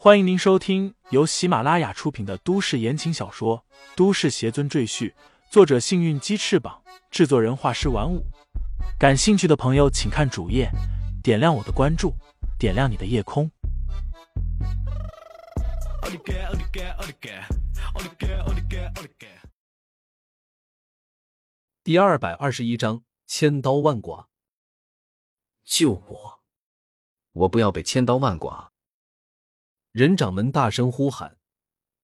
欢迎您收听由喜马拉雅出品的都市言情小说《都市邪尊赘婿》，作者：幸运鸡翅膀，制作人：画师玩五。感兴趣的朋友，请看主页，点亮我的关注，点亮你的夜空。第二百二十一章：千刀万剐。救我！我不要被千刀万剐！人掌门大声呼喊，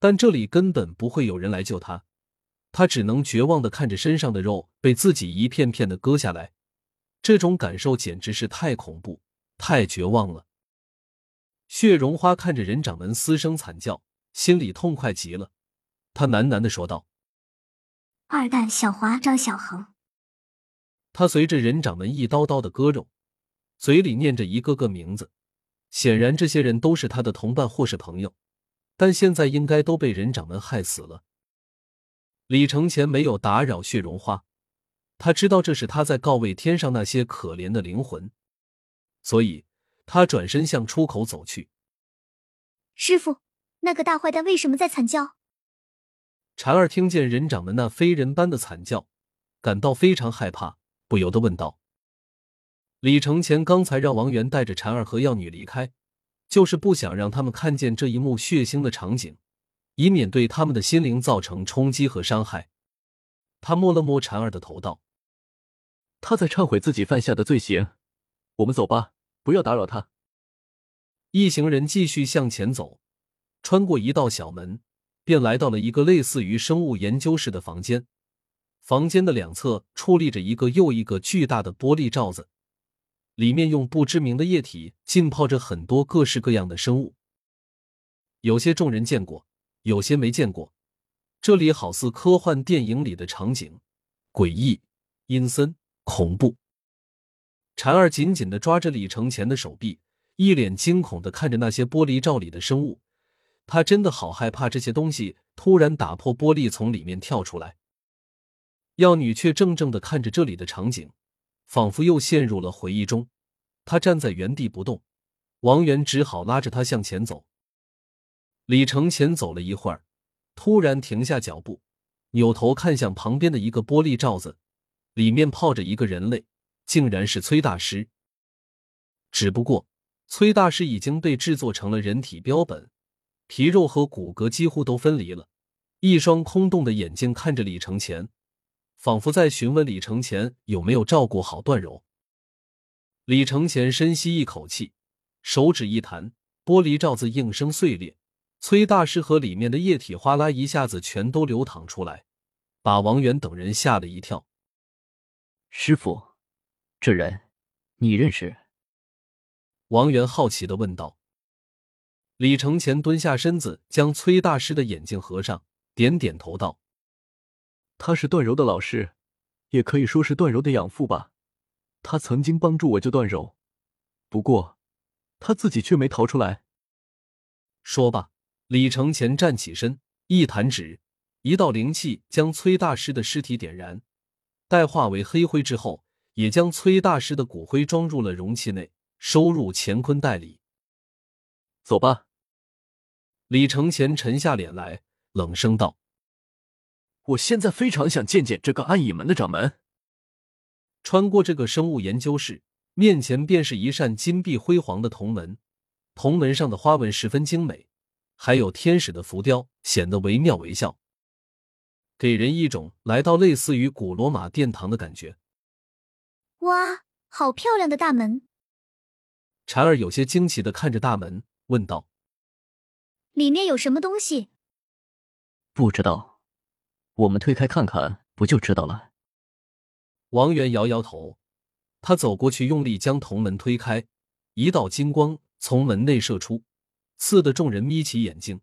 但这里根本不会有人来救他，他只能绝望的看着身上的肉被自己一片片的割下来，这种感受简直是太恐怖、太绝望了。血荣花看着人掌门嘶声惨叫，心里痛快极了，他喃喃的说道：“二蛋小华张小恒。”他随着人掌门一刀刀的割肉，嘴里念着一个个名字。显然，这些人都是他的同伴或是朋友，但现在应该都被人掌门害死了。李承前没有打扰血绒花，他知道这是他在告慰天上那些可怜的灵魂，所以他转身向出口走去。师傅，那个大坏蛋为什么在惨叫？婵儿听见人掌门那非人般的惨叫，感到非常害怕，不由得问道。李承前刚才让王源带着婵儿和药女离开，就是不想让他们看见这一幕血腥的场景，以免对他们的心灵造成冲击和伤害。他摸了摸婵儿的头，道：“他在忏悔自己犯下的罪行，我们走吧，不要打扰他。”一行人继续向前走，穿过一道小门，便来到了一个类似于生物研究室的房间。房间的两侧矗立着一个又一个巨大的玻璃罩子。里面用不知名的液体浸泡着很多各式各样的生物，有些众人见过，有些没见过。这里好似科幻电影里的场景，诡异、阴森、恐怖。婵儿紧紧的抓着李承前的手臂，一脸惊恐的看着那些玻璃罩里的生物。他真的好害怕这些东西突然打破玻璃从里面跳出来。药女却怔怔的看着这里的场景。仿佛又陷入了回忆中，他站在原地不动，王源只好拉着他向前走。李承前走了一会儿，突然停下脚步，扭头看向旁边的一个玻璃罩子，里面泡着一个人类，竟然是崔大师。只不过，崔大师已经被制作成了人体标本，皮肉和骨骼几乎都分离了，一双空洞的眼睛看着李承前。仿佛在询问李承前有没有照顾好段柔。李承前深吸一口气，手指一弹，玻璃罩子应声碎裂。崔大师和里面的液体哗啦一下子全都流淌出来，把王源等人吓了一跳。师傅，这人你认识？王源好奇的问道。李承前蹲下身子，将崔大师的眼睛合上，点点头道。他是段柔的老师，也可以说是段柔的养父吧。他曾经帮助我救段柔，不过他自己却没逃出来。说罢，李承前站起身，一弹指，一道灵气将崔大师的尸体点燃，待化为黑灰之后，也将崔大师的骨灰装入了容器内，收入乾坤袋里。走吧。李承前沉下脸来，冷声道。我现在非常想见见这个暗影门的掌门。穿过这个生物研究室，面前便是一扇金碧辉煌的铜门，铜门上的花纹十分精美，还有天使的浮雕，显得惟妙惟肖，给人一种来到类似于古罗马殿堂的感觉。哇，好漂亮的大门！婵儿有些惊奇的看着大门，问道：“里面有什么东西？”不知道。我们推开看看，不就知道了？王源摇摇头，他走过去，用力将铜门推开，一道金光从门内射出，刺得众人眯起眼睛。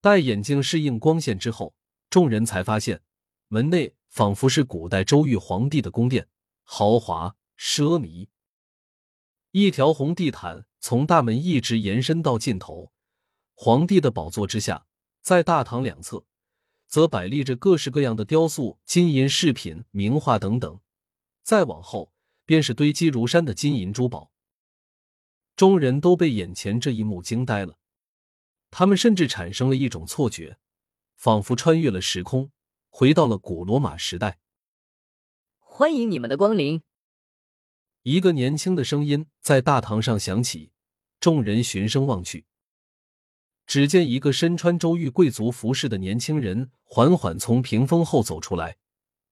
待眼睛适应光线之后，众人才发现门内仿佛是古代周玉皇帝的宫殿，豪华奢靡。一条红地毯从大门一直延伸到尽头，皇帝的宝座之下，在大堂两侧。则摆立着各式各样的雕塑、金银饰品、名画等等，再往后便是堆积如山的金银珠宝。众人都被眼前这一幕惊呆了，他们甚至产生了一种错觉，仿佛穿越了时空，回到了古罗马时代。欢迎你们的光临。一个年轻的声音在大堂上响起，众人循声望去，只见一个身穿周玉贵族服饰的年轻人缓缓从屏风后走出来。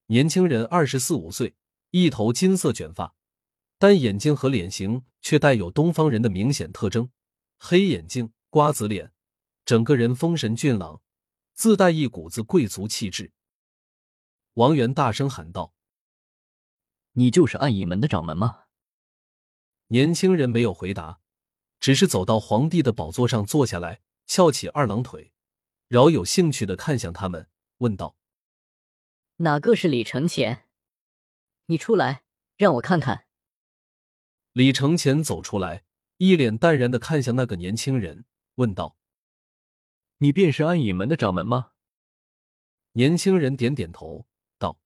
年轻人二十四五岁，一头金色卷发，但眼睛和脸型却带有东方人的明显特征：黑眼睛、瓜子脸，整个人风神俊朗，自带一股子贵族气质。王源大声喊道。你就是暗影门的掌门吗？年轻人没有回答，只是走到皇帝的宝座上坐下来，翘起二郎腿，饶有兴趣的看向他们，问道：“哪个是李承前？你出来，让我看看。”李承前走出来，一脸淡然的看向那个年轻人，问道：“你便是暗影门的掌门吗？”年轻人点点头，道：“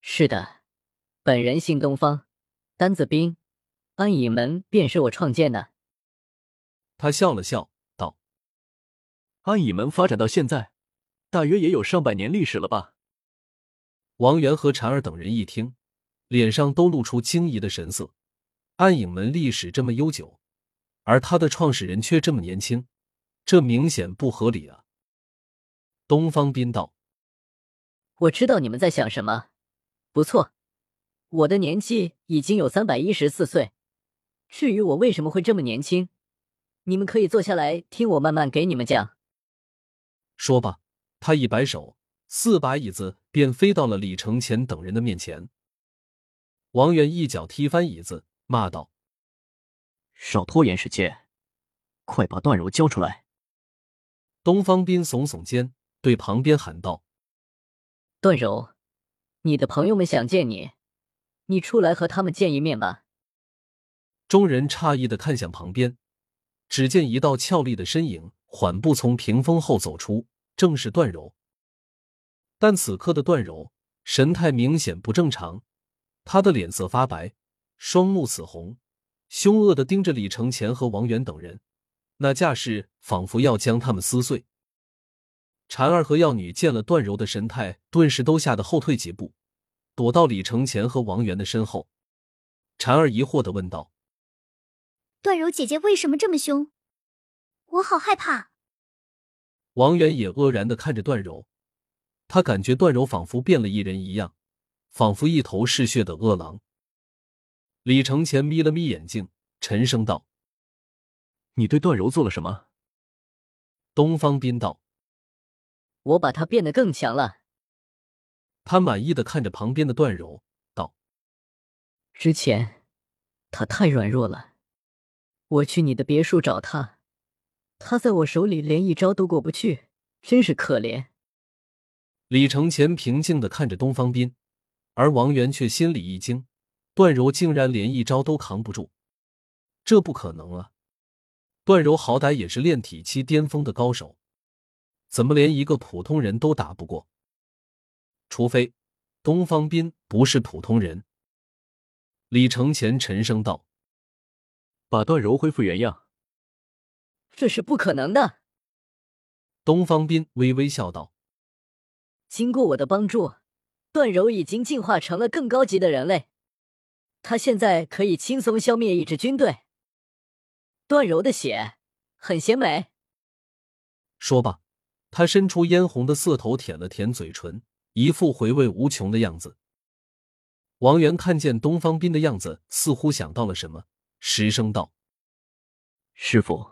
是的。”本人姓东方，单字兵，暗影门便是我创建的。他笑了笑，道：“安影门发展到现在，大约也有上百年历史了吧？”王源和婵儿等人一听，脸上都露出惊疑的神色。暗影门历史这么悠久，而他的创始人却这么年轻，这明显不合理啊！东方斌道：“我知道你们在想什么，不错。”我的年纪已经有三百一十四岁，至于我为什么会这么年轻，你们可以坐下来听我慢慢给你们讲。说罢，他一摆手，四把椅子便飞到了李承前等人的面前。王源一脚踢翻椅子，骂道：“少拖延时间，快把段柔交出来！”东方斌耸耸肩，对旁边喊道：“段柔，你的朋友们想见你。”你出来和他们见一面吧。众人诧异的看向旁边，只见一道俏丽的身影缓步从屏风后走出，正是段柔。但此刻的段柔神态明显不正常，她的脸色发白，双目紫红，凶恶的盯着李承前和王源等人，那架势仿佛要将他们撕碎。婵儿和药女见了段柔的神态，顿时都吓得后退几步。躲到李承前和王源的身后，婵儿疑惑的问道：“段柔姐姐为什么这么凶？我好害怕。”王源也愕然的看着段柔，他感觉段柔仿佛变了一人一样，仿佛一头嗜血的恶狼。李承前眯了眯眼睛，沉声道：“你对段柔做了什么？”东方斌道：“我把她变得更强了。”他满意的看着旁边的段柔，道：“之前他太软弱了，我去你的别墅找他，他在我手里连一招都过不去，真是可怜。”李承前平静的看着东方斌，而王源却心里一惊：段柔竟然连一招都扛不住，这不可能啊！段柔好歹也是炼体期巅峰的高手，怎么连一个普通人都打不过？除非东方斌不是普通人，李承前沉声道：“把段柔恢复原样。”这是不可能的。东方斌微微笑道：“经过我的帮助，段柔已经进化成了更高级的人类，他现在可以轻松消灭一支军队。段柔的血很鲜美。”说罢，他伸出嫣红的色头舔了舔嘴唇。一副回味无穷的样子。王源看见东方斌的样子，似乎想到了什么，失声道：“师傅，